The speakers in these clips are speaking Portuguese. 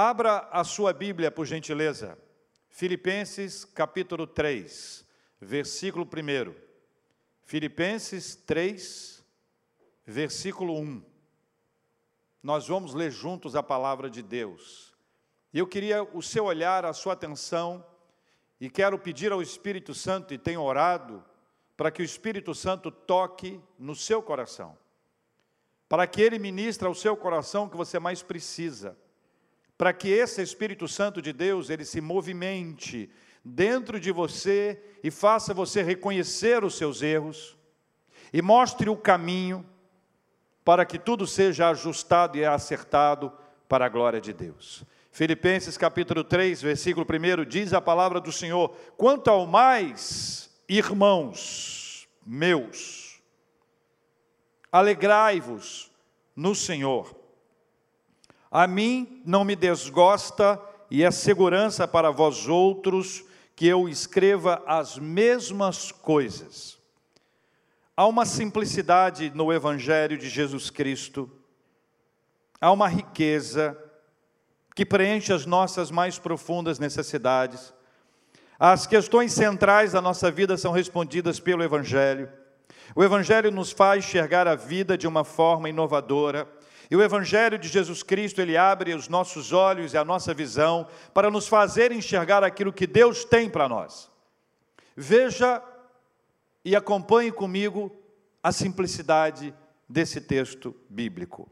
Abra a sua Bíblia, por gentileza. Filipenses capítulo 3, versículo 1. Filipenses 3, versículo 1. Nós vamos ler juntos a palavra de Deus. E eu queria o seu olhar, a sua atenção, e quero pedir ao Espírito Santo, e tenho orado, para que o Espírito Santo toque no seu coração, para que ele ministre ao seu coração o que você mais precisa, para que esse Espírito Santo de Deus, ele se movimente dentro de você e faça você reconhecer os seus erros e mostre o caminho para que tudo seja ajustado e acertado para a glória de Deus. Filipenses capítulo 3, versículo 1 diz a palavra do Senhor: Quanto ao mais, irmãos meus, alegrai-vos no Senhor. A mim não me desgosta e é segurança para vós outros que eu escreva as mesmas coisas. Há uma simplicidade no Evangelho de Jesus Cristo, há uma riqueza que preenche as nossas mais profundas necessidades. As questões centrais da nossa vida são respondidas pelo Evangelho. O Evangelho nos faz enxergar a vida de uma forma inovadora. E o Evangelho de Jesus Cristo, ele abre os nossos olhos e a nossa visão para nos fazer enxergar aquilo que Deus tem para nós. Veja e acompanhe comigo a simplicidade desse texto bíblico.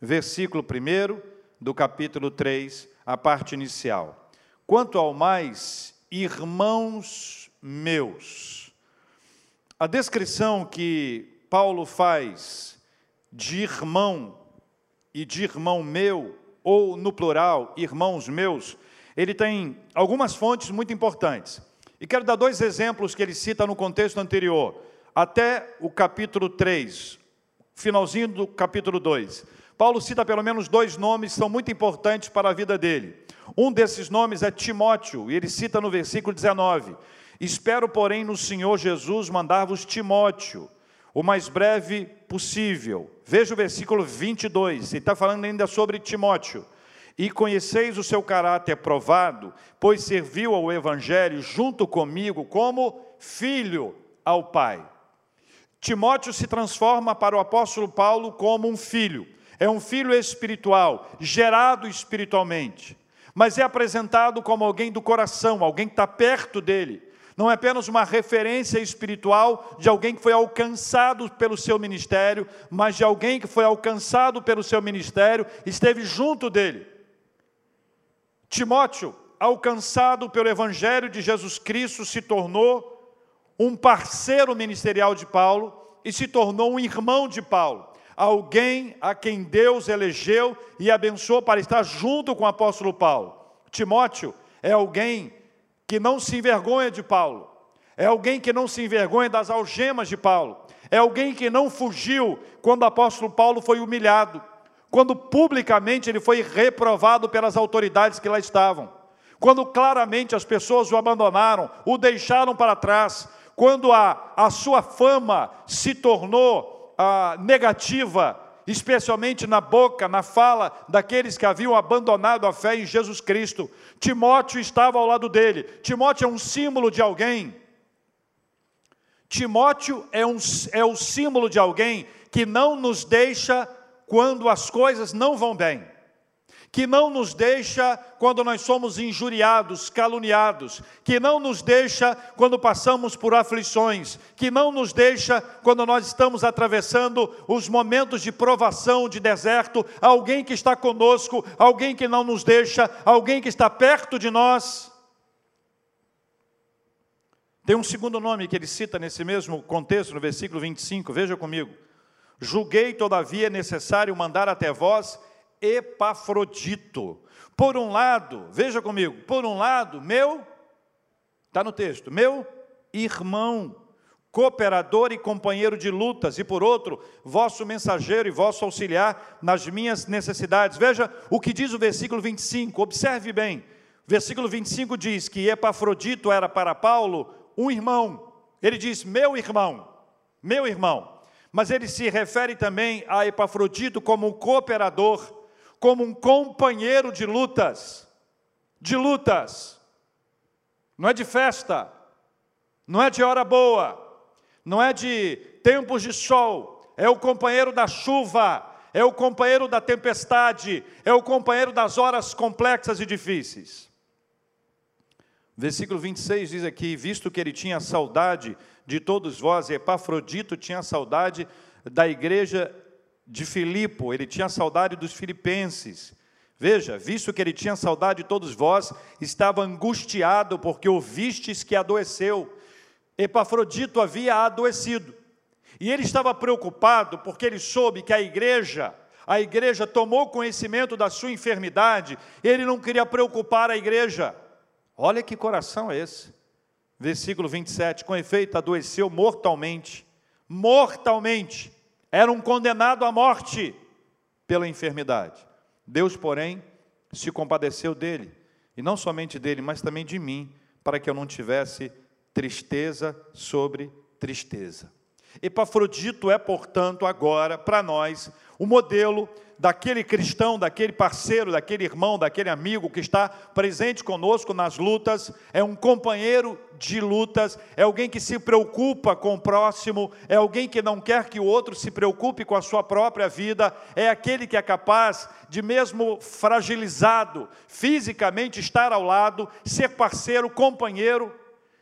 Versículo 1 do capítulo 3, a parte inicial. Quanto ao mais, irmãos meus. A descrição que Paulo faz de irmão e de irmão meu, ou no plural, irmãos meus, ele tem algumas fontes muito importantes. E quero dar dois exemplos que ele cita no contexto anterior, até o capítulo 3, finalzinho do capítulo 2. Paulo cita pelo menos dois nomes que são muito importantes para a vida dele. Um desses nomes é Timóteo, e ele cita no versículo 19: Espero, porém, no Senhor Jesus mandar-vos Timóteo, o mais breve possível. Veja o versículo 22, ele está falando ainda sobre Timóteo e conheceis o seu caráter provado, pois serviu ao Evangelho junto comigo como filho ao Pai. Timóteo se transforma para o apóstolo Paulo como um filho. É um filho espiritual, gerado espiritualmente, mas é apresentado como alguém do coração, alguém que está perto dele. Não é apenas uma referência espiritual de alguém que foi alcançado pelo seu ministério, mas de alguém que foi alcançado pelo seu ministério, esteve junto dele. Timóteo, alcançado pelo Evangelho de Jesus Cristo, se tornou um parceiro ministerial de Paulo e se tornou um irmão de Paulo, alguém a quem Deus elegeu e abençoou para estar junto com o apóstolo Paulo. Timóteo é alguém que não se envergonha de Paulo, é alguém que não se envergonha das algemas de Paulo, é alguém que não fugiu quando o apóstolo Paulo foi humilhado quando publicamente ele foi reprovado pelas autoridades que lá estavam, quando claramente as pessoas o abandonaram, o deixaram para trás, quando a, a sua fama se tornou ah, negativa, especialmente na boca, na fala daqueles que haviam abandonado a fé em Jesus Cristo. Timóteo estava ao lado dele. Timóteo é um símbolo de alguém. Timóteo é, um, é o símbolo de alguém que não nos deixa quando as coisas não vão bem, que não nos deixa quando nós somos injuriados, caluniados, que não nos deixa quando passamos por aflições, que não nos deixa quando nós estamos atravessando os momentos de provação, de deserto, alguém que está conosco, alguém que não nos deixa, alguém que está perto de nós. Tem um segundo nome que ele cita nesse mesmo contexto, no versículo 25, veja comigo. Julguei, todavia, necessário mandar até vós Epafrodito. Por um lado, veja comigo, por um lado, meu, está no texto, meu irmão, cooperador e companheiro de lutas, e por outro, vosso mensageiro e vosso auxiliar nas minhas necessidades. Veja o que diz o versículo 25, observe bem. Versículo 25 diz que Epafrodito era para Paulo um irmão. Ele diz: meu irmão, meu irmão mas ele se refere também a Epafrodito como um cooperador, como um companheiro de lutas, de lutas. Não é de festa, não é de hora boa, não é de tempos de sol, é o companheiro da chuva, é o companheiro da tempestade, é o companheiro das horas complexas e difíceis. Versículo 26 diz aqui: Visto que ele tinha saudade de todos vós, Epafrodito tinha saudade da igreja de Filipo, ele tinha saudade dos filipenses. Veja, visto que ele tinha saudade de todos vós, estava angustiado porque ouvistes que adoeceu. Epafrodito havia adoecido. E ele estava preocupado porque ele soube que a igreja, a igreja tomou conhecimento da sua enfermidade, ele não queria preocupar a igreja. Olha que coração é esse. Versículo 27, com efeito adoeceu mortalmente, mortalmente, era um condenado à morte pela enfermidade. Deus, porém, se compadeceu dele, e não somente dele, mas também de mim, para que eu não tivesse tristeza sobre tristeza. Epafrodito é, portanto, agora, para nós, o modelo daquele cristão, daquele parceiro, daquele irmão, daquele amigo que está presente conosco nas lutas, é um companheiro de lutas, é alguém que se preocupa com o próximo, é alguém que não quer que o outro se preocupe com a sua própria vida, é aquele que é capaz de, mesmo fragilizado fisicamente, estar ao lado, ser parceiro, companheiro.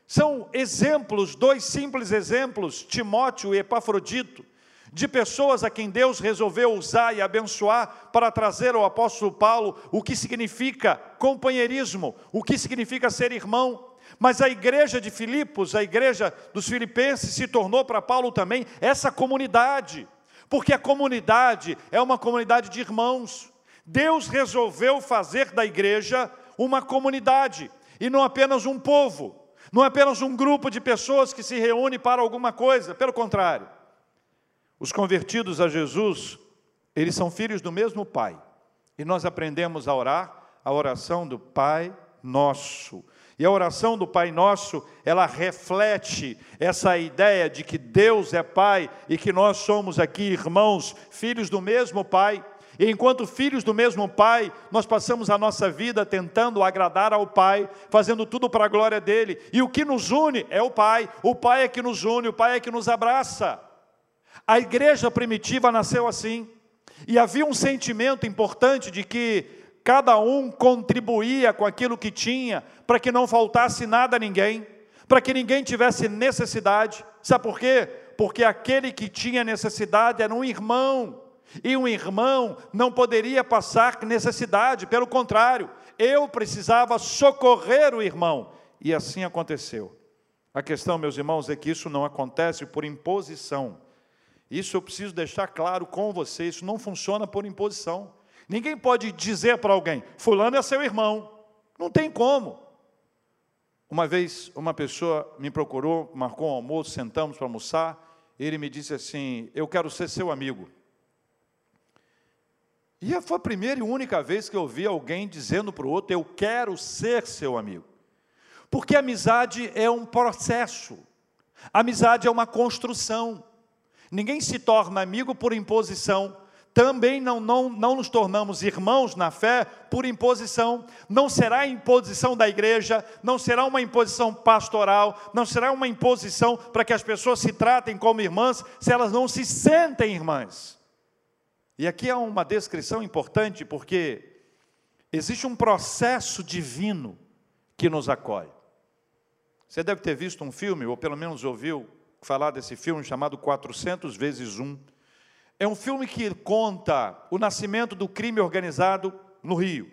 São exemplos, dois simples exemplos, Timóteo e Epafrodito de pessoas a quem Deus resolveu usar e abençoar para trazer ao apóstolo Paulo o que significa companheirismo, o que significa ser irmão. Mas a igreja de Filipos, a igreja dos filipenses, se tornou para Paulo também essa comunidade, porque a comunidade é uma comunidade de irmãos. Deus resolveu fazer da igreja uma comunidade, e não apenas um povo, não apenas um grupo de pessoas que se reúne para alguma coisa, pelo contrário. Os convertidos a Jesus, eles são filhos do mesmo Pai. E nós aprendemos a orar a oração do Pai Nosso. E a oração do Pai Nosso, ela reflete essa ideia de que Deus é Pai e que nós somos aqui irmãos, filhos do mesmo Pai. E enquanto filhos do mesmo Pai, nós passamos a nossa vida tentando agradar ao Pai, fazendo tudo para a glória dele. E o que nos une é o Pai. O Pai é que nos une, o Pai é que nos abraça. A igreja primitiva nasceu assim. E havia um sentimento importante de que cada um contribuía com aquilo que tinha, para que não faltasse nada a ninguém, para que ninguém tivesse necessidade. Sabe por quê? Porque aquele que tinha necessidade era um irmão, e um irmão não poderia passar necessidade, pelo contrário, eu precisava socorrer o irmão, e assim aconteceu. A questão, meus irmãos, é que isso não acontece por imposição isso eu preciso deixar claro com você, isso não funciona por imposição. Ninguém pode dizer para alguém, fulano é seu irmão. Não tem como. Uma vez uma pessoa me procurou, marcou um almoço, sentamos para almoçar, ele me disse assim: Eu quero ser seu amigo. E foi a primeira e única vez que eu ouvi alguém dizendo para o outro: Eu quero ser seu amigo. Porque amizade é um processo, amizade é uma construção. Ninguém se torna amigo por imposição. Também não, não, não nos tornamos irmãos na fé por imposição. Não será imposição da igreja, não será uma imposição pastoral, não será uma imposição para que as pessoas se tratem como irmãs se elas não se sentem irmãs. E aqui é uma descrição importante porque existe um processo divino que nos acolhe. Você deve ter visto um filme, ou pelo menos ouviu falar desse filme chamado 400 vezes 1. É um filme que conta o nascimento do crime organizado no Rio.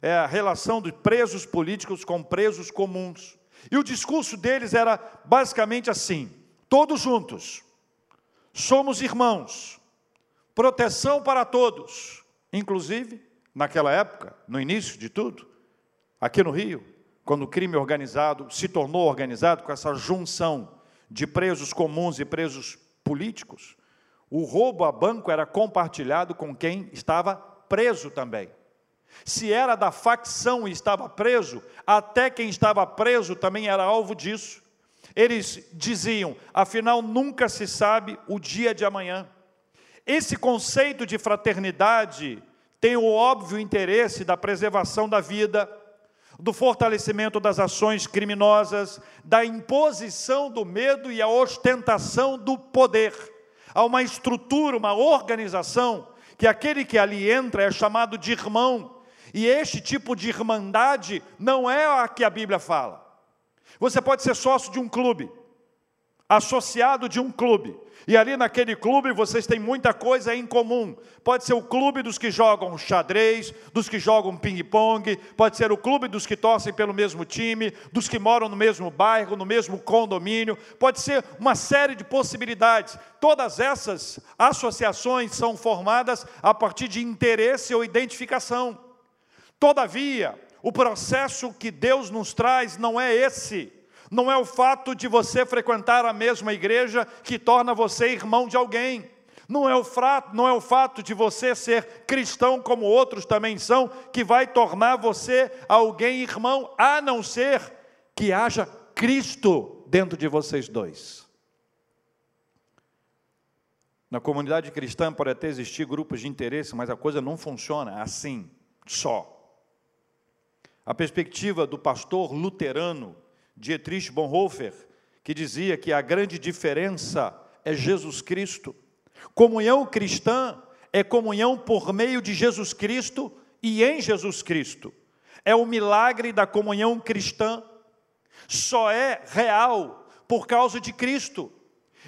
É a relação de presos políticos com presos comuns. E o discurso deles era basicamente assim: todos juntos, somos irmãos, proteção para todos. Inclusive, naquela época, no início de tudo, aqui no Rio, quando o crime organizado se tornou organizado com essa junção de presos comuns e presos políticos, o roubo a banco era compartilhado com quem estava preso também. Se era da facção e estava preso, até quem estava preso também era alvo disso. Eles diziam: afinal, nunca se sabe o dia de amanhã. Esse conceito de fraternidade tem o óbvio interesse da preservação da vida, do fortalecimento das ações criminosas, da imposição do medo e a ostentação do poder. Há uma estrutura, uma organização, que aquele que ali entra é chamado de irmão, e este tipo de irmandade não é a que a Bíblia fala. Você pode ser sócio de um clube, associado de um clube, e ali naquele clube vocês têm muita coisa em comum. Pode ser o clube dos que jogam xadrez, dos que jogam ping-pong, pode ser o clube dos que torcem pelo mesmo time, dos que moram no mesmo bairro, no mesmo condomínio, pode ser uma série de possibilidades. Todas essas associações são formadas a partir de interesse ou identificação. Todavia, o processo que Deus nos traz não é esse. Não é o fato de você frequentar a mesma igreja que torna você irmão de alguém. Não é, o fato, não é o fato de você ser cristão como outros também são, que vai tornar você alguém irmão, a não ser que haja Cristo dentro de vocês dois. Na comunidade cristã pode até existir grupos de interesse, mas a coisa não funciona assim, só. A perspectiva do pastor luterano Dietrich Bonhoeffer, que dizia que a grande diferença é Jesus Cristo. Comunhão cristã é comunhão por meio de Jesus Cristo e em Jesus Cristo. É o milagre da comunhão cristã. Só é real por causa de Cristo.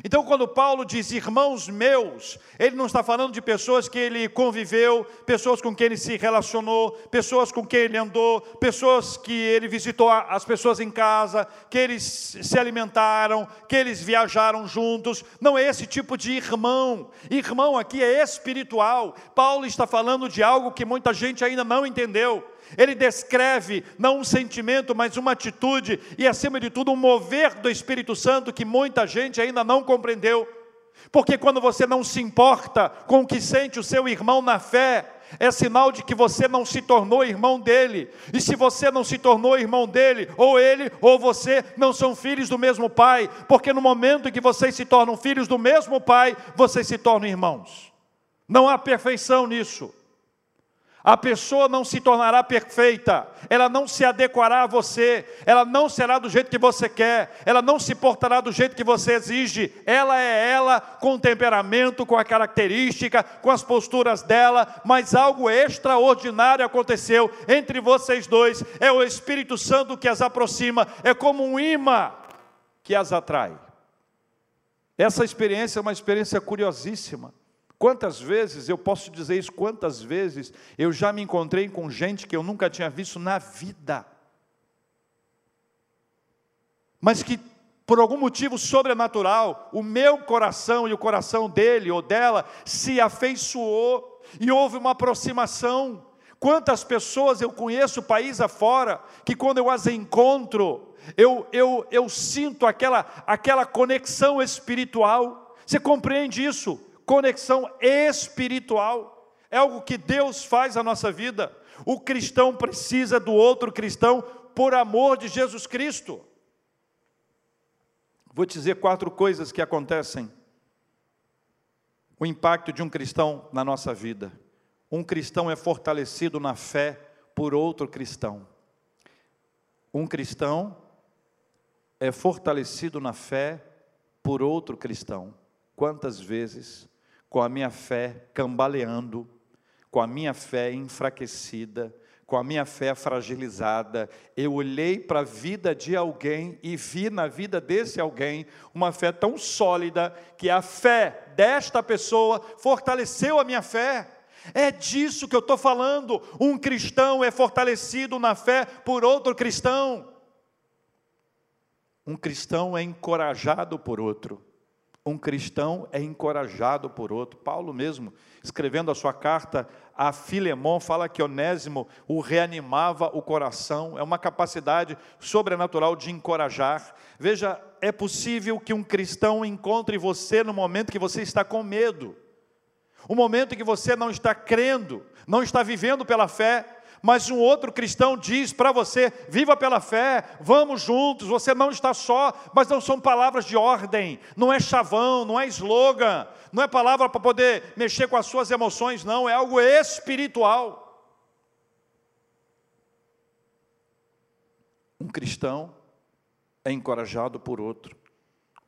Então, quando Paulo diz irmãos meus, ele não está falando de pessoas que ele conviveu, pessoas com quem ele se relacionou, pessoas com quem ele andou, pessoas que ele visitou as pessoas em casa, que eles se alimentaram, que eles viajaram juntos. Não é esse tipo de irmão. Irmão aqui é espiritual. Paulo está falando de algo que muita gente ainda não entendeu. Ele descreve não um sentimento, mas uma atitude e, acima de tudo, um mover do Espírito Santo que muita gente ainda não compreendeu. Porque quando você não se importa com o que sente o seu irmão na fé, é sinal de que você não se tornou irmão dele. E se você não se tornou irmão dele, ou ele ou você não são filhos do mesmo pai, porque no momento em que vocês se tornam filhos do mesmo pai, vocês se tornam irmãos. Não há perfeição nisso. A pessoa não se tornará perfeita, ela não se adequará a você, ela não será do jeito que você quer, ela não se portará do jeito que você exige. Ela é ela, com o temperamento, com a característica, com as posturas dela, mas algo extraordinário aconteceu entre vocês dois. É o Espírito Santo que as aproxima, é como um imã que as atrai. Essa experiência é uma experiência curiosíssima. Quantas vezes, eu posso dizer isso, quantas vezes eu já me encontrei com gente que eu nunca tinha visto na vida, mas que por algum motivo sobrenatural, o meu coração e o coração dele ou dela se afeiçoou e houve uma aproximação. Quantas pessoas eu conheço país afora, que quando eu as encontro, eu, eu, eu sinto aquela, aquela conexão espiritual. Você compreende isso? Conexão espiritual, é algo que Deus faz na nossa vida. O cristão precisa do outro cristão por amor de Jesus Cristo. Vou te dizer quatro coisas que acontecem. O impacto de um cristão na nossa vida. Um cristão é fortalecido na fé por outro cristão. Um cristão é fortalecido na fé por outro cristão. Quantas vezes com a minha fé cambaleando, com a minha fé enfraquecida, com a minha fé fragilizada, eu olhei para a vida de alguém e vi na vida desse alguém uma fé tão sólida que a fé desta pessoa fortaleceu a minha fé. É disso que eu estou falando. Um cristão é fortalecido na fé por outro cristão. Um cristão é encorajado por outro um cristão é encorajado por outro. Paulo mesmo, escrevendo a sua carta a Filemão, fala que Onésimo o reanimava o coração, é uma capacidade sobrenatural de encorajar. Veja, é possível que um cristão encontre você no momento que você está com medo, o momento que você não está crendo, não está vivendo pela fé, mas um outro cristão diz para você: viva pela fé, vamos juntos, você não está só, mas não são palavras de ordem, não é chavão, não é slogan, não é palavra para poder mexer com as suas emoções, não, é algo espiritual. Um cristão é encorajado por outro,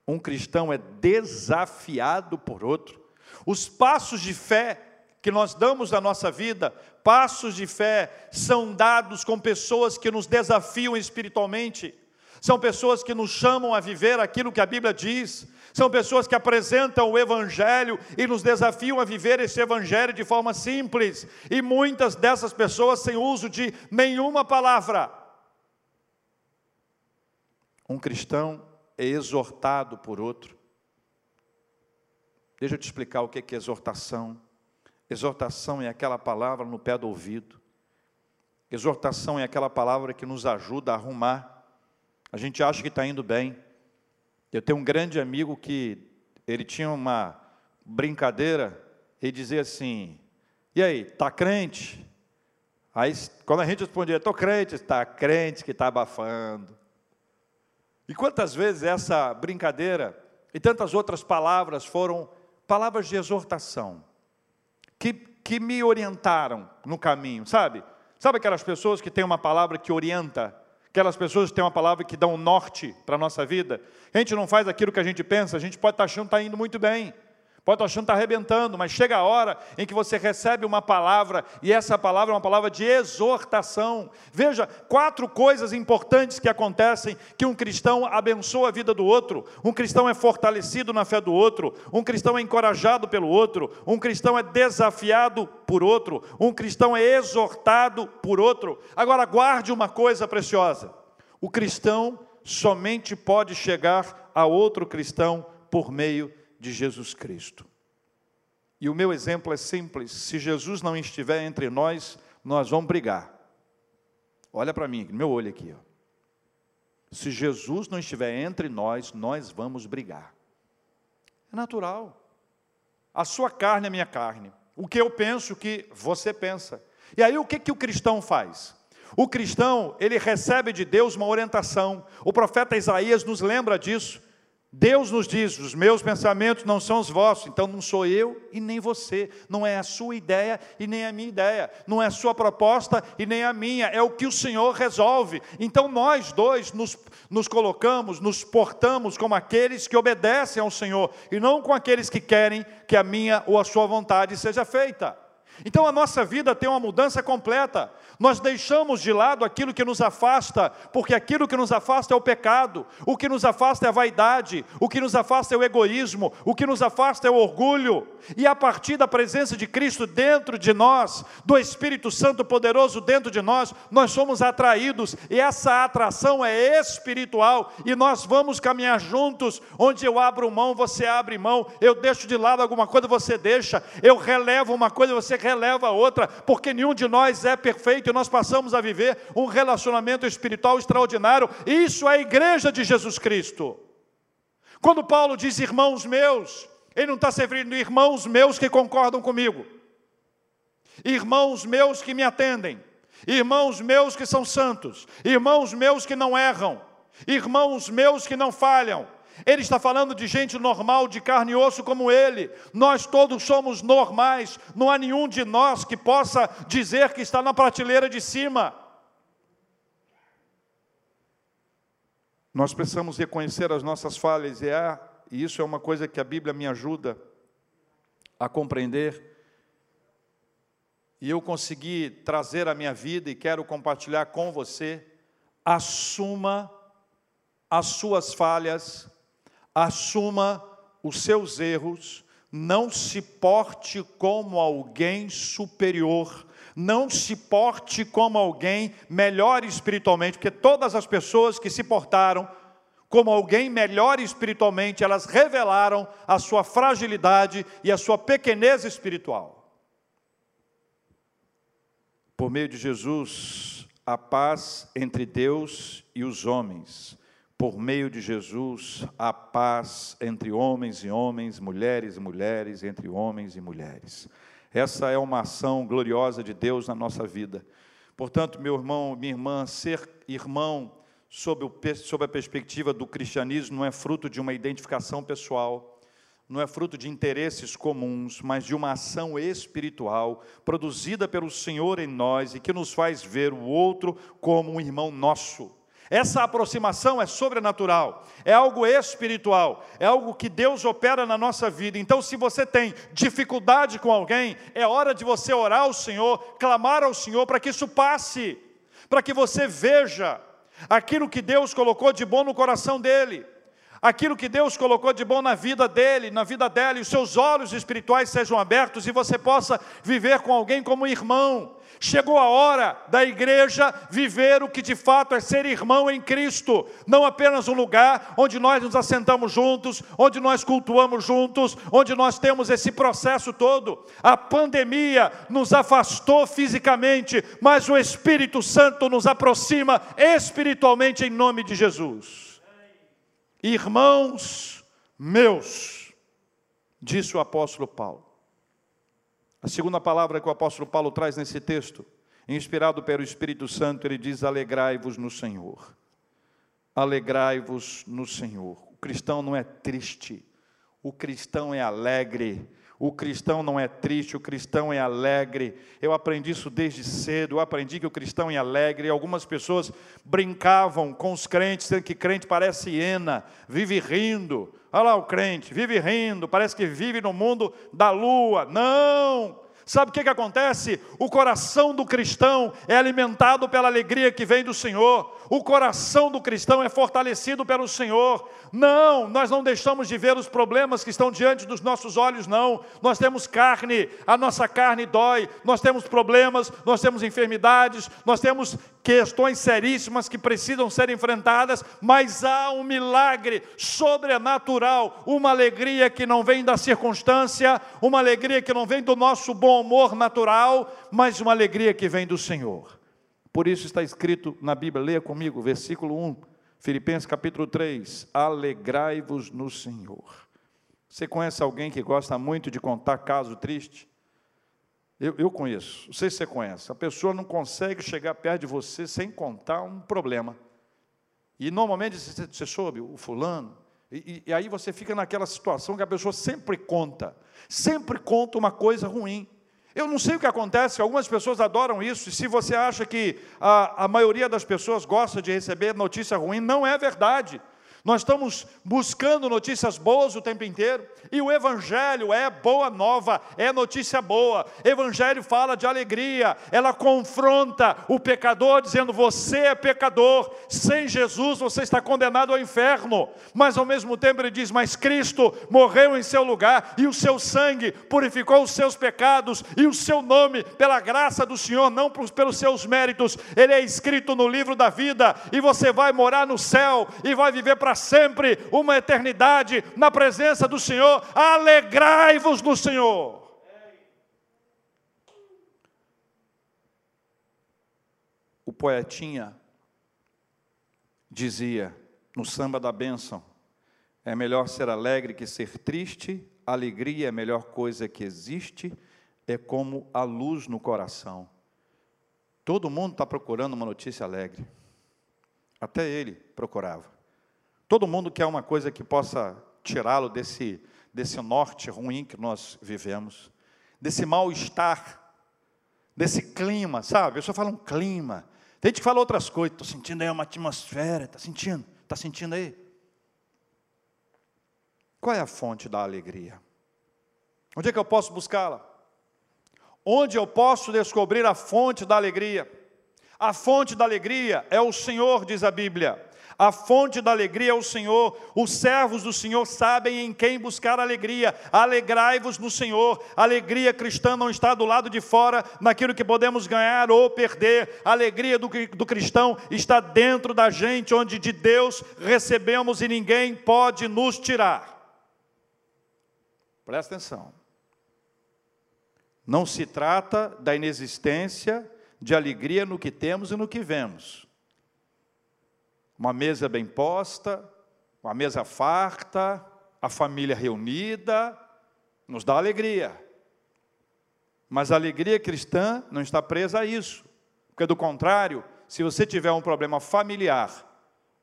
um cristão é desafiado por outro. Os passos de fé que nós damos na nossa vida, passos de fé, são dados com pessoas que nos desafiam espiritualmente, são pessoas que nos chamam a viver aquilo que a Bíblia diz, são pessoas que apresentam o Evangelho e nos desafiam a viver esse Evangelho de forma simples, e muitas dessas pessoas sem uso de nenhuma palavra. Um cristão é exortado por outro. Deixa eu te explicar o que é exortação. Exortação é aquela palavra no pé do ouvido. Exortação é aquela palavra que nos ajuda a arrumar. A gente acha que está indo bem. Eu tenho um grande amigo que ele tinha uma brincadeira e dizia assim: E aí, está crente? Aí, quando a gente respondia, estou crente, está crente que está abafando. E quantas vezes essa brincadeira e tantas outras palavras foram palavras de exortação que, que me orientaram no caminho, sabe? Sabe aquelas pessoas que têm uma palavra que orienta? Aquelas pessoas que têm uma palavra que dão um norte para a nossa vida? A gente não faz aquilo que a gente pensa, a gente pode estar achando que está indo muito bem. Pode estar achando que está arrebentando, mas chega a hora em que você recebe uma palavra, e essa palavra é uma palavra de exortação. Veja, quatro coisas importantes que acontecem que um cristão abençoa a vida do outro, um cristão é fortalecido na fé do outro, um cristão é encorajado pelo outro, um cristão é desafiado por outro, um cristão é exortado por outro. Agora, guarde uma coisa preciosa: o cristão somente pode chegar a outro cristão por meio de Jesus Cristo. E o meu exemplo é simples: se Jesus não estiver entre nós, nós vamos brigar. Olha para mim, meu olho aqui. Ó. Se Jesus não estiver entre nós, nós vamos brigar. É natural. A sua carne é minha carne. O que eu penso, o que você pensa. E aí o que, que o cristão faz? O cristão, ele recebe de Deus uma orientação. O profeta Isaías nos lembra disso. Deus nos diz: os meus pensamentos não são os vossos, então não sou eu e nem você, não é a sua ideia e nem a minha ideia, não é a sua proposta e nem a minha, é o que o Senhor resolve. Então nós dois nos, nos colocamos, nos portamos como aqueles que obedecem ao Senhor e não com aqueles que querem que a minha ou a sua vontade seja feita. Então a nossa vida tem uma mudança completa. Nós deixamos de lado aquilo que nos afasta, porque aquilo que nos afasta é o pecado, o que nos afasta é a vaidade, o que nos afasta é o egoísmo, o que nos afasta é o orgulho. E a partir da presença de Cristo dentro de nós, do Espírito Santo poderoso dentro de nós, nós somos atraídos, e essa atração é espiritual, e nós vamos caminhar juntos, onde eu abro mão, você abre mão, eu deixo de lado alguma coisa, você deixa, eu relevo uma coisa, você outra, porque nenhum de nós é perfeito que nós passamos a viver um relacionamento espiritual extraordinário. Isso é a igreja de Jesus Cristo. Quando Paulo diz irmãos meus, ele não está se referindo a irmãos meus que concordam comigo, irmãos meus que me atendem, irmãos meus que são santos, irmãos meus que não erram, irmãos meus que não falham, ele está falando de gente normal, de carne e osso como ele. Nós todos somos normais. Não há nenhum de nós que possa dizer que está na prateleira de cima. Nós precisamos reconhecer as nossas falhas e, é, e isso é uma coisa que a Bíblia me ajuda a compreender. E eu consegui trazer à minha vida e quero compartilhar com você. Assuma as suas falhas assuma os seus erros, não se porte como alguém superior, não se porte como alguém melhor espiritualmente, porque todas as pessoas que se portaram como alguém melhor espiritualmente, elas revelaram a sua fragilidade e a sua pequenez espiritual. Por meio de Jesus, a paz entre Deus e os homens por meio de Jesus, a paz entre homens e homens, mulheres e mulheres, entre homens e mulheres. Essa é uma ação gloriosa de Deus na nossa vida. Portanto, meu irmão, minha irmã, ser irmão sob, o, sob a perspectiva do cristianismo não é fruto de uma identificação pessoal, não é fruto de interesses comuns, mas de uma ação espiritual produzida pelo Senhor em nós e que nos faz ver o outro como um irmão nosso. Essa aproximação é sobrenatural, é algo espiritual, é algo que Deus opera na nossa vida. Então, se você tem dificuldade com alguém, é hora de você orar ao Senhor, clamar ao Senhor para que isso passe, para que você veja aquilo que Deus colocou de bom no coração dele aquilo que Deus colocou de bom na vida dele, na vida dela, e os seus olhos espirituais sejam abertos e você possa viver com alguém como irmão. Chegou a hora da igreja viver o que de fato é ser irmão em Cristo, não apenas um lugar onde nós nos assentamos juntos, onde nós cultuamos juntos, onde nós temos esse processo todo. A pandemia nos afastou fisicamente, mas o Espírito Santo nos aproxima espiritualmente em nome de Jesus. Irmãos meus, disse o apóstolo Paulo. A segunda palavra que o apóstolo Paulo traz nesse texto, inspirado pelo Espírito Santo, ele diz: Alegrai-vos no Senhor. Alegrai-vos no Senhor. O cristão não é triste, o cristão é alegre. O cristão não é triste, o cristão é alegre. Eu aprendi isso desde cedo. Eu aprendi que o cristão é alegre. Algumas pessoas brincavam com os crentes, dizendo que crente parece hiena, vive rindo. Olha lá o crente, vive rindo, parece que vive no mundo da lua. Não! Sabe o que, que acontece? O coração do cristão é alimentado pela alegria que vem do Senhor, o coração do cristão é fortalecido pelo Senhor. Não, nós não deixamos de ver os problemas que estão diante dos nossos olhos, não. Nós temos carne, a nossa carne dói, nós temos problemas, nós temos enfermidades, nós temos questões seríssimas que precisam ser enfrentadas, mas há um milagre sobrenatural, uma alegria que não vem da circunstância, uma alegria que não vem do nosso bom humor natural, mas uma alegria que vem do Senhor. Por isso está escrito na Bíblia, leia comigo, versículo 1, Filipenses capítulo 3: Alegrai-vos no Senhor. Você conhece alguém que gosta muito de contar caso triste? Eu, eu conheço, não sei se você conhece. A pessoa não consegue chegar perto de você sem contar um problema. E normalmente você, você soube, o fulano. E, e, e aí você fica naquela situação que a pessoa sempre conta, sempre conta uma coisa ruim. Eu não sei o que acontece, algumas pessoas adoram isso, e se você acha que a, a maioria das pessoas gosta de receber notícia ruim, não é verdade. Nós estamos buscando notícias boas o tempo inteiro, e o Evangelho é boa nova, é notícia boa. Evangelho fala de alegria, ela confronta o pecador, dizendo: Você é pecador, sem Jesus você está condenado ao inferno. Mas ao mesmo tempo ele diz: Mas Cristo morreu em seu lugar, e o seu sangue purificou os seus pecados, e o seu nome, pela graça do Senhor, não pelos seus méritos, ele é escrito no livro da vida, e você vai morar no céu e vai viver para sempre uma eternidade na presença do Senhor. Alegrai-vos no Senhor. O poetinha dizia no samba da bênção: é melhor ser alegre que ser triste, alegria é a melhor coisa que existe, é como a luz no coração. Todo mundo está procurando uma notícia alegre. Até ele procurava. Todo mundo quer uma coisa que possa tirá-lo desse, desse norte ruim que nós vivemos, desse mal-estar, desse clima, sabe? Eu só falo um clima. Tem gente que fala outras coisas, estou sentindo aí uma atmosfera, está sentindo? Está sentindo aí? Qual é a fonte da alegria? Onde é que eu posso buscá-la? Onde eu posso descobrir a fonte da alegria? A fonte da alegria é o Senhor, diz a Bíblia. A fonte da alegria é o Senhor. Os servos do Senhor sabem em quem buscar alegria. Alegrai-vos no Senhor. A alegria cristã não está do lado de fora, naquilo que podemos ganhar ou perder. A alegria do, do cristão está dentro da gente, onde de Deus recebemos e ninguém pode nos tirar. Presta atenção. Não se trata da inexistência de alegria no que temos e no que vemos uma mesa bem posta, uma mesa farta, a família reunida, nos dá alegria. Mas a alegria cristã não está presa a isso, porque do contrário, se você tiver um problema familiar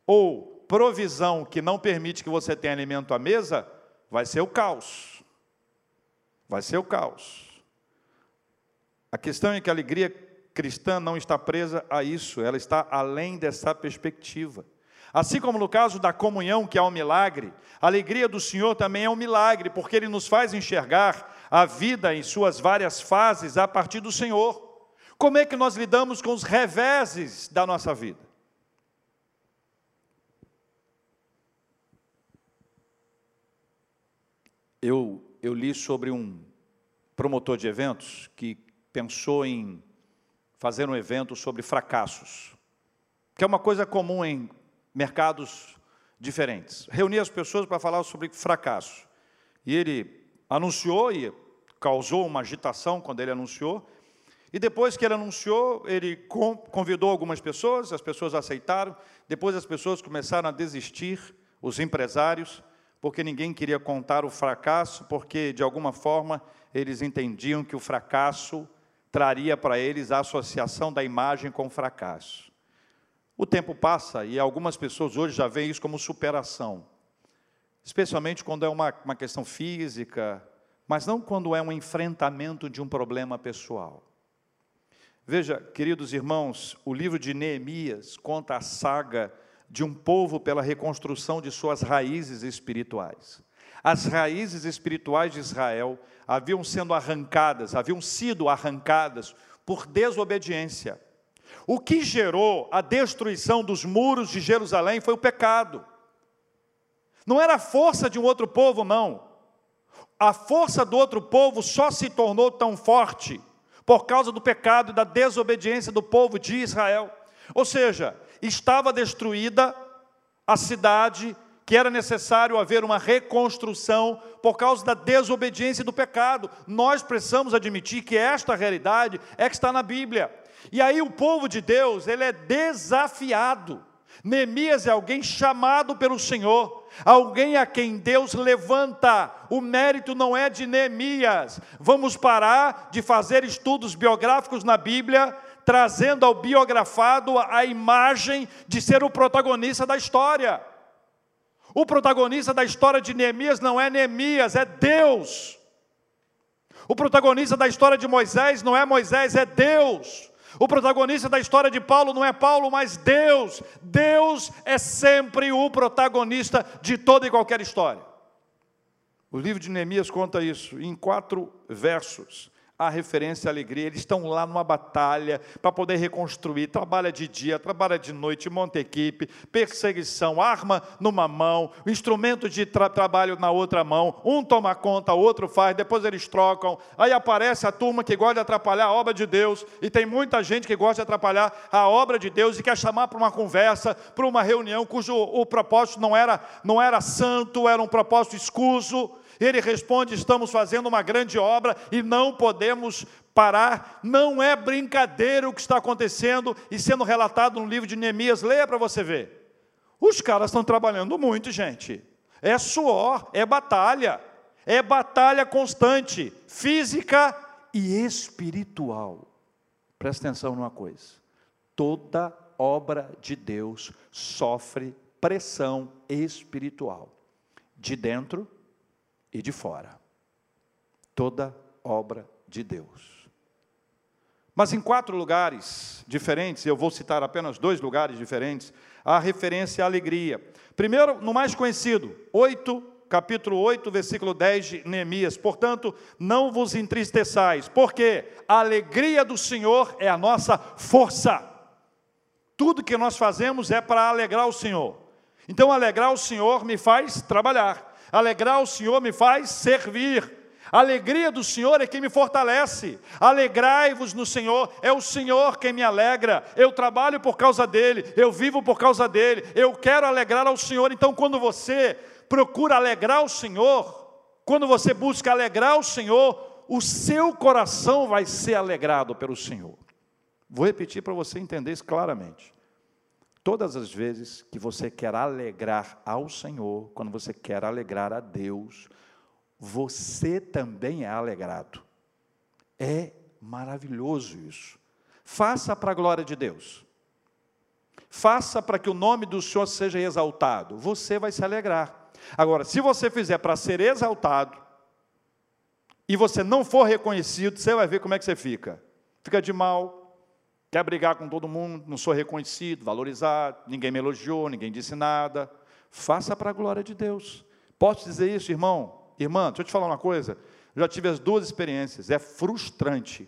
ou provisão que não permite que você tenha alimento à mesa, vai ser o caos. Vai ser o caos. A questão é que a alegria cristã não está presa a isso, ela está além dessa perspectiva. Assim como no caso da comunhão, que é um milagre, a alegria do Senhor também é um milagre, porque Ele nos faz enxergar a vida em suas várias fases a partir do Senhor. Como é que nós lidamos com os reveses da nossa vida? Eu, eu li sobre um promotor de eventos que pensou em fazer um evento sobre fracassos, que é uma coisa comum em mercados diferentes. Reunir as pessoas para falar sobre fracasso. E ele anunciou e causou uma agitação quando ele anunciou. E depois que ele anunciou, ele convidou algumas pessoas, as pessoas aceitaram. Depois as pessoas começaram a desistir, os empresários, porque ninguém queria contar o fracasso, porque de alguma forma eles entendiam que o fracasso traria para eles a associação da imagem com o fracasso. O tempo passa e algumas pessoas hoje já veem isso como superação, especialmente quando é uma, uma questão física, mas não quando é um enfrentamento de um problema pessoal. Veja, queridos irmãos, o livro de Neemias conta a saga de um povo pela reconstrução de suas raízes espirituais. As raízes espirituais de Israel haviam sendo arrancadas, haviam sido arrancadas por desobediência. O que gerou a destruição dos muros de Jerusalém foi o pecado. Não era a força de um outro povo, não. A força do outro povo só se tornou tão forte por causa do pecado e da desobediência do povo de Israel. Ou seja, estava destruída a cidade que era necessário haver uma reconstrução por causa da desobediência e do pecado. Nós precisamos admitir que esta realidade é que está na Bíblia. E aí o povo de Deus, ele é desafiado. Neemias é alguém chamado pelo Senhor, alguém a quem Deus levanta. O mérito não é de Neemias. Vamos parar de fazer estudos biográficos na Bíblia, trazendo ao biografado a imagem de ser o protagonista da história. O protagonista da história de Neemias não é Neemias, é Deus. O protagonista da história de Moisés não é Moisés, é Deus. O protagonista da história de Paulo não é Paulo, mas Deus. Deus é sempre o protagonista de toda e qualquer história. O livro de Neemias conta isso em quatro versos a referência à alegria. Eles estão lá numa batalha para poder reconstruir. Trabalha de dia, trabalha de noite, monta equipe, perseguição, arma numa mão, instrumento de tra trabalho na outra mão. Um toma conta, outro faz, depois eles trocam. Aí aparece a turma que gosta de atrapalhar a obra de Deus. E tem muita gente que gosta de atrapalhar a obra de Deus e quer chamar para uma conversa, para uma reunião cujo o propósito não era, não era santo, era um propósito escuso. Ele responde: estamos fazendo uma grande obra e não podemos parar. Não é brincadeira o que está acontecendo e sendo relatado no livro de Neemias. Leia para você ver. Os caras estão trabalhando muito, gente. É suor, é batalha, é batalha constante, física e espiritual. Presta atenção numa coisa: toda obra de Deus sofre pressão espiritual, de dentro e de fora. Toda obra de Deus. Mas em quatro lugares diferentes, eu vou citar apenas dois lugares diferentes, há referência à alegria. Primeiro, no mais conhecido, 8, capítulo 8, versículo 10 de Neemias. Portanto, não vos entristeçais, porque a alegria do Senhor é a nossa força. Tudo que nós fazemos é para alegrar o Senhor. Então, alegrar o Senhor me faz trabalhar. Alegrar o Senhor me faz servir. A alegria do Senhor é quem me fortalece. Alegrai-vos no Senhor, é o Senhor quem me alegra. Eu trabalho por causa dele, eu vivo por causa dele, eu quero alegrar ao Senhor. Então, quando você procura alegrar o Senhor, quando você busca alegrar o Senhor, o seu coração vai ser alegrado pelo Senhor. Vou repetir para você entender isso claramente. Todas as vezes que você quer alegrar ao Senhor, quando você quer alegrar a Deus, você também é alegrado. É maravilhoso isso. Faça para a glória de Deus. Faça para que o nome do Senhor seja exaltado. Você vai se alegrar. Agora, se você fizer para ser exaltado, e você não for reconhecido, você vai ver como é que você fica. Fica de mal, quer brigar com todo mundo, não sou reconhecido, valorizado, ninguém me elogiou, ninguém disse nada. Faça para a glória de Deus. Posso dizer isso, irmão? Irmã, deixa eu te falar uma coisa. Eu já tive as duas experiências, é frustrante.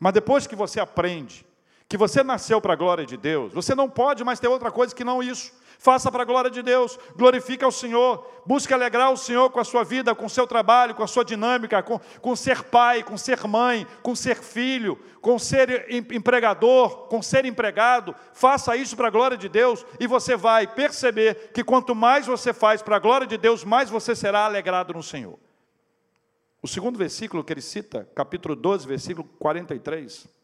Mas depois que você aprende que você nasceu para a glória de Deus, você não pode mais ter outra coisa que não isso. Faça para a glória de Deus, glorifique ao Senhor, busque alegrar o Senhor com a sua vida, com o seu trabalho, com a sua dinâmica, com, com ser pai, com ser mãe, com ser filho, com ser empregador, com ser empregado. Faça isso para a glória de Deus e você vai perceber que quanto mais você faz para a glória de Deus, mais você será alegrado no Senhor. O segundo versículo que ele cita, capítulo 12, versículo 43,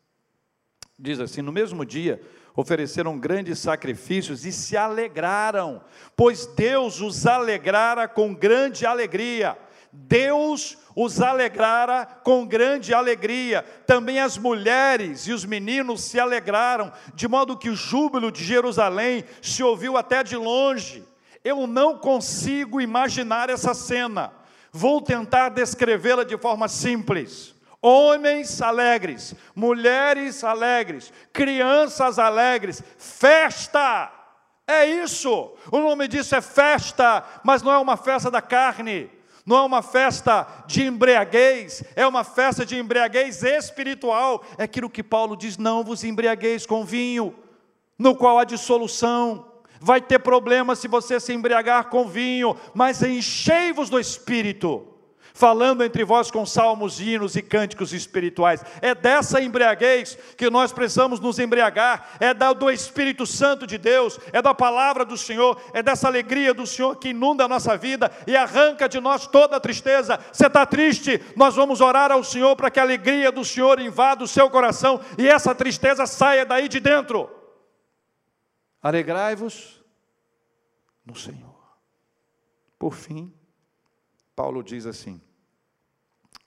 diz assim: No mesmo dia ofereceram grandes sacrifícios e se alegraram, pois Deus os alegrara com grande alegria. Deus os alegrara com grande alegria. Também as mulheres e os meninos se alegraram, de modo que o júbilo de Jerusalém se ouviu até de longe. Eu não consigo imaginar essa cena. Vou tentar descrevê-la de forma simples. Homens alegres, mulheres alegres, crianças alegres, festa. É isso. O nome disso é festa, mas não é uma festa da carne, não é uma festa de embriaguez, é uma festa de embriaguez espiritual. É aquilo que Paulo diz: não vos embriagueis com vinho, no qual há dissolução. Vai ter problema se você se embriagar com vinho, mas enchei-vos do espírito falando entre vós com salmos, hinos e cânticos espirituais. É dessa embriaguez que nós precisamos nos embriagar, é do Espírito Santo de Deus, é da palavra do Senhor, é dessa alegria do Senhor que inunda a nossa vida e arranca de nós toda a tristeza. Você está triste? Nós vamos orar ao Senhor para que a alegria do Senhor invada o seu coração e essa tristeza saia daí de dentro. Alegrai-vos no Senhor. Por fim, Paulo diz assim: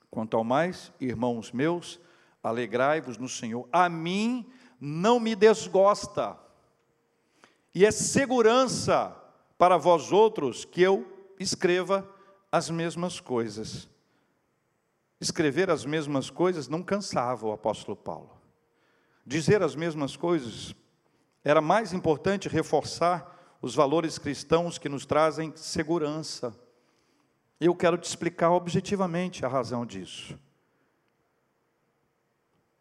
Quanto ao mais, irmãos meus, alegrai-vos no Senhor. A mim não me desgosta, e é segurança para vós outros que eu escreva as mesmas coisas. Escrever as mesmas coisas não cansava o apóstolo Paulo. Dizer as mesmas coisas era mais importante reforçar os valores cristãos que nos trazem segurança. Eu quero te explicar objetivamente a razão disso.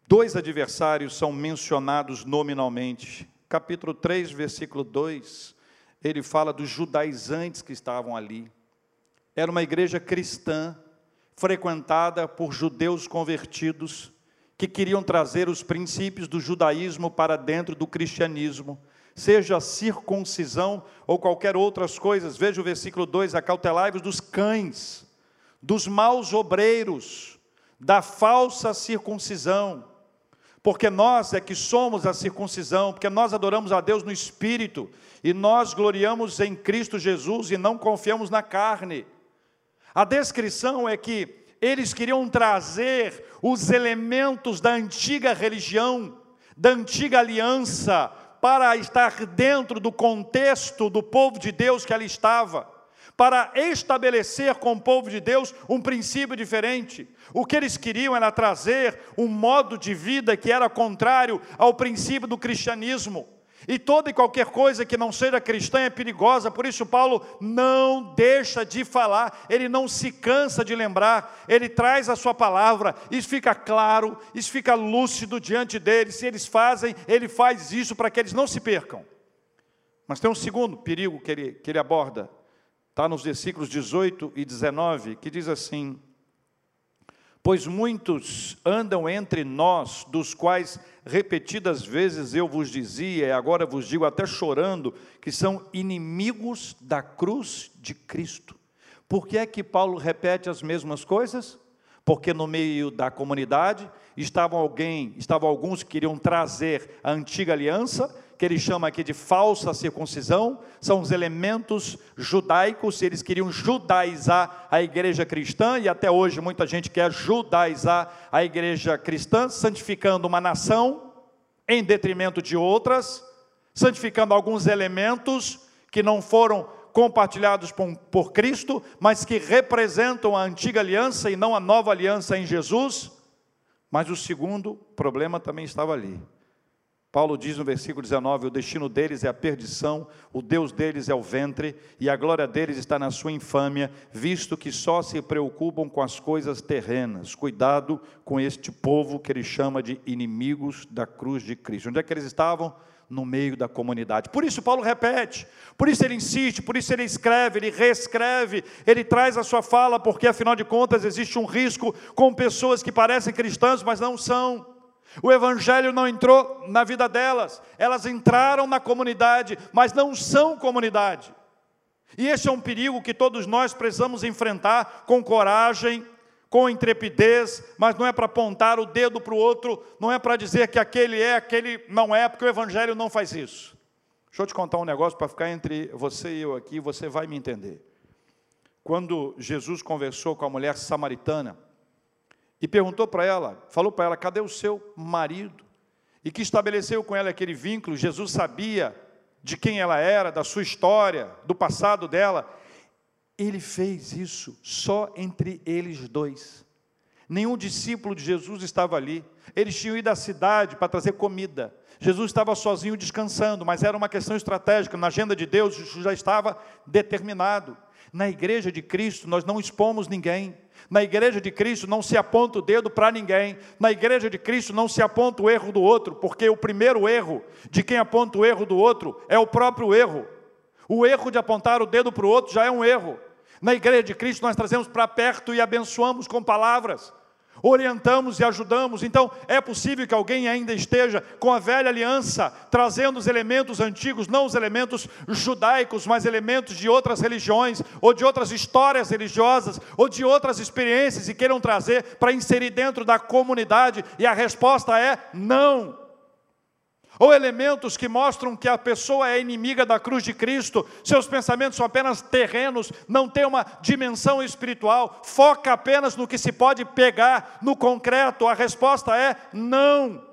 Dois adversários são mencionados nominalmente. Capítulo 3, versículo 2, ele fala dos judaizantes que estavam ali. Era uma igreja cristã, frequentada por judeus convertidos, que queriam trazer os princípios do judaísmo para dentro do cristianismo seja circuncisão ou qualquer outras coisas. Veja o versículo 2: acautelai-vos dos cães, dos maus obreiros, da falsa circuncisão. Porque nós é que somos a circuncisão, porque nós adoramos a Deus no espírito e nós gloriamos em Cristo Jesus e não confiamos na carne. A descrição é que eles queriam trazer os elementos da antiga religião, da antiga aliança, para estar dentro do contexto do povo de Deus que ali estava, para estabelecer com o povo de Deus um princípio diferente. O que eles queriam era trazer um modo de vida que era contrário ao princípio do cristianismo. E toda e qualquer coisa que não seja cristã é perigosa, por isso Paulo não deixa de falar, ele não se cansa de lembrar, ele traz a sua palavra, isso fica claro, isso fica lúcido diante deles. Se eles fazem, ele faz isso para que eles não se percam. Mas tem um segundo perigo que ele, que ele aborda, está nos versículos 18 e 19, que diz assim: Pois muitos andam entre nós, dos quais repetidas vezes eu vos dizia, e agora vos digo até chorando, que são inimigos da cruz de Cristo. Por que é que Paulo repete as mesmas coisas? Porque no meio da comunidade estavam alguém, estavam alguns que queriam trazer a antiga aliança que ele chama aqui de falsa circuncisão, são os elementos judaicos, eles queriam judaizar a igreja cristã, e até hoje muita gente quer judaizar a igreja cristã, santificando uma nação em detrimento de outras, santificando alguns elementos que não foram compartilhados por, por Cristo, mas que representam a antiga aliança e não a nova aliança em Jesus. Mas o segundo problema também estava ali. Paulo diz no versículo 19: O destino deles é a perdição, o Deus deles é o ventre, e a glória deles está na sua infâmia, visto que só se preocupam com as coisas terrenas. Cuidado com este povo que ele chama de inimigos da cruz de Cristo. Onde é que eles estavam? No meio da comunidade. Por isso, Paulo repete, por isso ele insiste, por isso ele escreve, ele reescreve, ele traz a sua fala, porque afinal de contas existe um risco com pessoas que parecem cristãs, mas não são. O Evangelho não entrou na vida delas, elas entraram na comunidade, mas não são comunidade. E esse é um perigo que todos nós precisamos enfrentar com coragem, com intrepidez, mas não é para apontar o dedo para o outro, não é para dizer que aquele é, aquele não é, porque o Evangelho não faz isso. Deixa eu te contar um negócio para ficar entre você e eu aqui, você vai me entender. Quando Jesus conversou com a mulher samaritana, e perguntou para ela, falou para ela: cadê o seu marido? E que estabeleceu com ela aquele vínculo. Jesus sabia de quem ela era, da sua história, do passado dela. Ele fez isso só entre eles dois. Nenhum discípulo de Jesus estava ali. Eles tinham ido à cidade para trazer comida. Jesus estava sozinho descansando, mas era uma questão estratégica. Na agenda de Deus, isso já estava determinado. Na igreja de Cristo, nós não expomos ninguém. Na igreja de Cristo não se aponta o dedo para ninguém. Na igreja de Cristo não se aponta o erro do outro, porque o primeiro erro de quem aponta o erro do outro é o próprio erro. O erro de apontar o dedo para o outro já é um erro. Na igreja de Cristo nós trazemos para perto e abençoamos com palavras orientamos e ajudamos. Então, é possível que alguém ainda esteja com a velha aliança, trazendo os elementos antigos, não os elementos judaicos, mas elementos de outras religiões, ou de outras histórias religiosas, ou de outras experiências, e queiram trazer para inserir dentro da comunidade, e a resposta é não ou elementos que mostram que a pessoa é inimiga da cruz de Cristo, seus pensamentos são apenas terrenos, não tem uma dimensão espiritual, foca apenas no que se pode pegar no concreto, a resposta é não.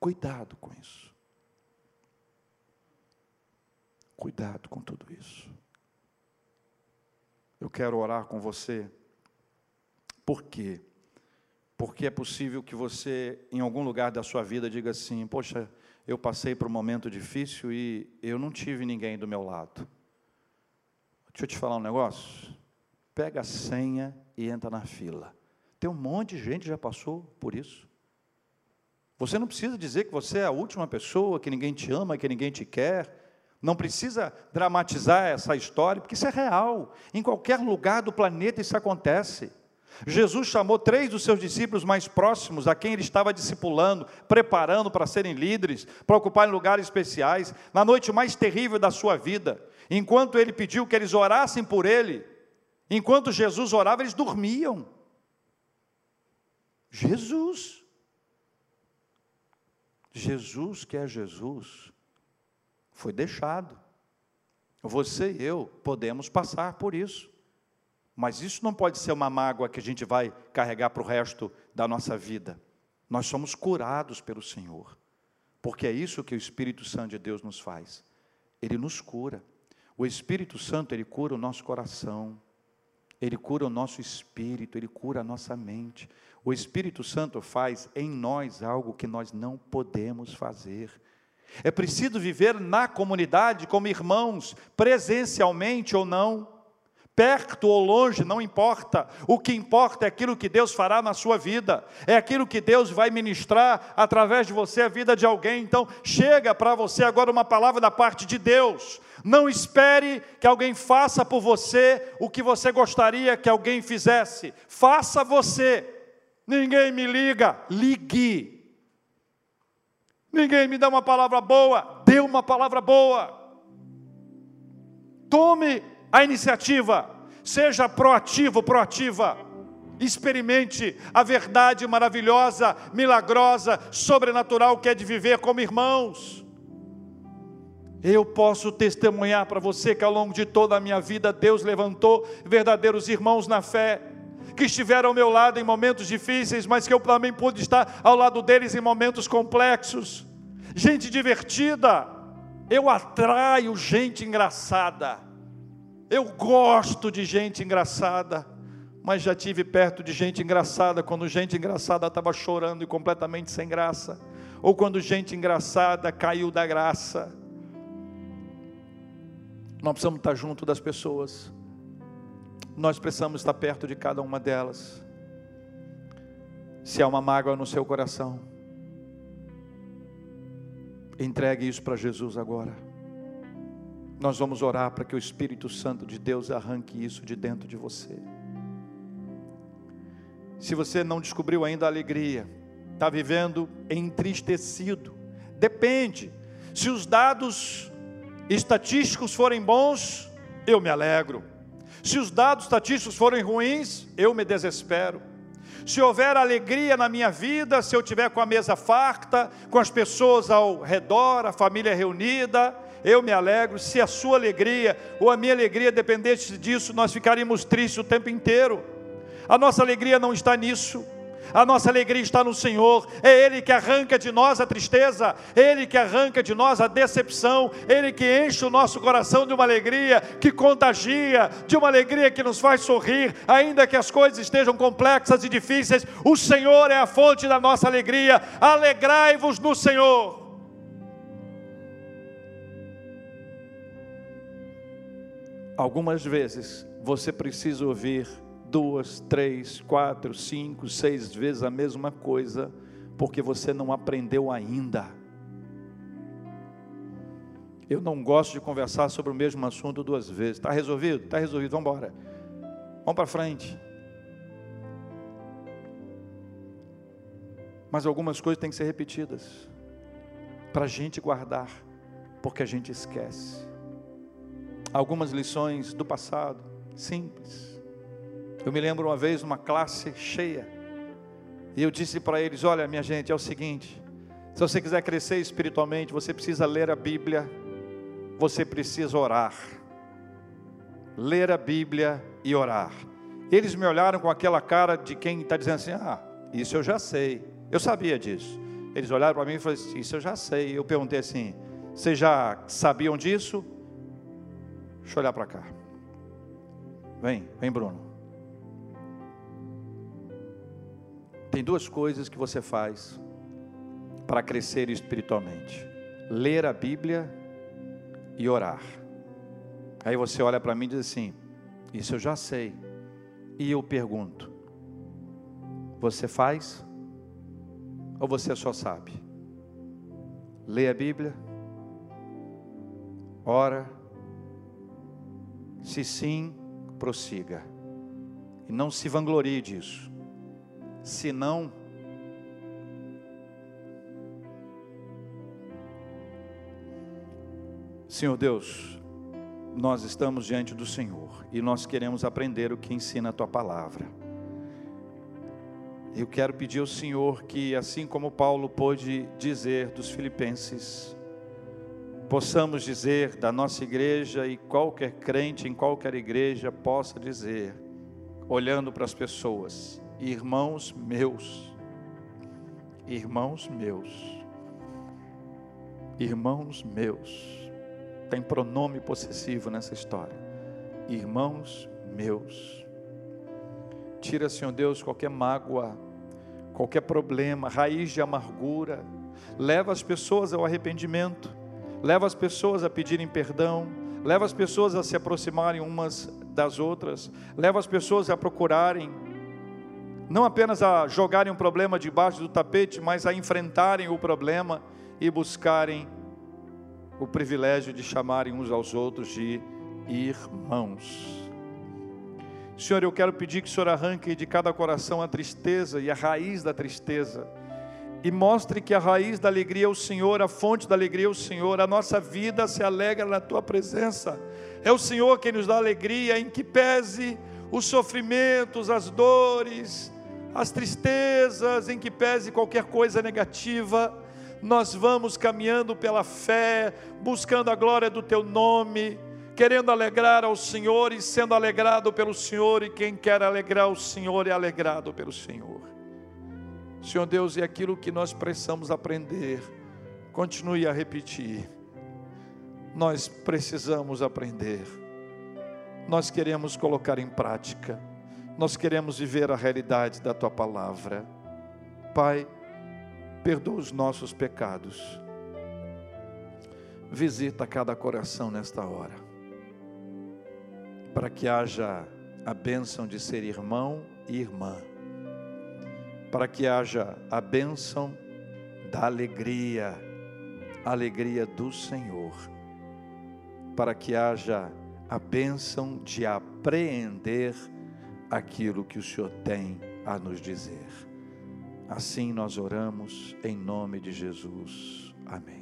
Cuidado com isso. Cuidado com tudo isso. Eu quero orar com você. Por quê? Porque é possível que você, em algum lugar da sua vida, diga assim: Poxa, eu passei por um momento difícil e eu não tive ninguém do meu lado. Deixa eu te falar um negócio. Pega a senha e entra na fila. Tem um monte de gente que já passou por isso. Você não precisa dizer que você é a última pessoa, que ninguém te ama, que ninguém te quer. Não precisa dramatizar essa história, porque isso é real. Em qualquer lugar do planeta isso acontece. Jesus chamou três dos seus discípulos mais próximos, a quem ele estava discipulando, preparando para serem líderes, para ocuparem lugares especiais, na noite mais terrível da sua vida. Enquanto ele pediu que eles orassem por ele, enquanto Jesus orava, eles dormiam. Jesus. Jesus, que é Jesus, foi deixado. Você e eu podemos passar por isso. Mas isso não pode ser uma mágoa que a gente vai carregar para o resto da nossa vida. Nós somos curados pelo Senhor, porque é isso que o Espírito Santo de Deus nos faz. Ele nos cura. O Espírito Santo, ele cura o nosso coração, ele cura o nosso espírito, ele cura a nossa mente. O Espírito Santo faz em nós algo que nós não podemos fazer. É preciso viver na comunidade como irmãos, presencialmente ou não perto ou longe, não importa. O que importa é aquilo que Deus fará na sua vida, é aquilo que Deus vai ministrar através de você a vida de alguém. Então, chega para você agora uma palavra da parte de Deus. Não espere que alguém faça por você o que você gostaria que alguém fizesse. Faça você. Ninguém me liga, ligue. Ninguém me dá uma palavra boa, dê uma palavra boa. Tome a iniciativa, seja proativo, proativa. Experimente a verdade maravilhosa, milagrosa, sobrenatural que é de viver como irmãos. Eu posso testemunhar para você que ao longo de toda a minha vida Deus levantou verdadeiros irmãos na fé, que estiveram ao meu lado em momentos difíceis, mas que eu também pude estar ao lado deles em momentos complexos. Gente divertida, eu atraio gente engraçada. Eu gosto de gente engraçada, mas já tive perto de gente engraçada quando gente engraçada estava chorando e completamente sem graça, ou quando gente engraçada caiu da graça. Nós precisamos estar junto das pessoas, nós precisamos estar perto de cada uma delas. Se há uma mágoa no seu coração, entregue isso para Jesus agora. Nós vamos orar para que o Espírito Santo de Deus arranque isso de dentro de você. Se você não descobriu ainda a alegria, está vivendo entristecido, depende. Se os dados estatísticos forem bons, eu me alegro. Se os dados estatísticos forem ruins, eu me desespero. Se houver alegria na minha vida, se eu tiver com a mesa farta, com as pessoas ao redor, a família reunida, eu me alegro. Se a sua alegria ou a minha alegria dependesse disso, nós ficaríamos tristes o tempo inteiro. A nossa alegria não está nisso. A nossa alegria está no Senhor, é Ele que arranca de nós a tristeza, é Ele que arranca de nós a decepção, é Ele que enche o nosso coração de uma alegria que contagia, de uma alegria que nos faz sorrir, ainda que as coisas estejam complexas e difíceis, o Senhor é a fonte da nossa alegria, alegrai-vos no Senhor. Algumas vezes você precisa ouvir duas, três, quatro, cinco, seis vezes a mesma coisa, porque você não aprendeu ainda. Eu não gosto de conversar sobre o mesmo assunto duas vezes. Está resolvido? Está resolvido, vamos embora. Vamos para frente. Mas algumas coisas têm que ser repetidas para a gente guardar, porque a gente esquece algumas lições do passado, simples. Eu me lembro uma vez uma classe cheia, e eu disse para eles: Olha, minha gente, é o seguinte, se você quiser crescer espiritualmente, você precisa ler a Bíblia, você precisa orar. Ler a Bíblia e orar. Eles me olharam com aquela cara de quem está dizendo assim: Ah, isso eu já sei, eu sabia disso. Eles olharam para mim e falaram assim: Isso eu já sei. Eu perguntei assim: Vocês já sabiam disso? Deixa eu olhar para cá. Vem, vem, Bruno. Tem duas coisas que você faz para crescer espiritualmente: ler a Bíblia e orar. Aí você olha para mim e diz assim: Isso eu já sei. E eu pergunto: Você faz? Ou você só sabe? Lê a Bíblia, ora se sim, prossiga. E não se vanglorie disso. Se não, Senhor Deus, nós estamos diante do Senhor e nós queremos aprender o que ensina a tua palavra. Eu quero pedir ao Senhor que, assim como Paulo pôde dizer dos Filipenses, possamos dizer da nossa igreja e qualquer crente em qualquer igreja possa dizer, olhando para as pessoas, irmãos meus, irmãos meus, irmãos meus, tem pronome possessivo nessa história, irmãos meus. Tira, Senhor Deus, qualquer mágoa, qualquer problema, raiz de amargura, leva as pessoas ao arrependimento leva as pessoas a pedirem perdão, leva as pessoas a se aproximarem umas das outras, leva as pessoas a procurarem, não apenas a jogarem um problema debaixo do tapete, mas a enfrentarem o problema e buscarem o privilégio de chamarem uns aos outros de irmãos. Senhor, eu quero pedir que o Senhor arranque de cada coração a tristeza e a raiz da tristeza e mostre que a raiz da alegria é o Senhor, a fonte da alegria é o Senhor, a nossa vida se alegra na tua presença. É o Senhor quem nos dá alegria, em que pese os sofrimentos, as dores, as tristezas, em que pese qualquer coisa negativa, nós vamos caminhando pela fé, buscando a glória do teu nome, querendo alegrar ao Senhor e sendo alegrado pelo Senhor, e quem quer alegrar o Senhor é alegrado pelo Senhor. Senhor Deus, é aquilo que nós precisamos aprender. Continue a repetir. Nós precisamos aprender. nós queremos colocar em prática, nós queremos viver a realidade da tua palavra. Pai, perdoa os nossos pecados, visita cada coração nesta hora, para que haja a bênção de ser irmão e irmã, para que haja a bênção da alegria, a alegria do Senhor, para que haja a bênção de apreender aquilo que o Senhor tem a nos dizer. Assim nós oramos em nome de Jesus. Amém.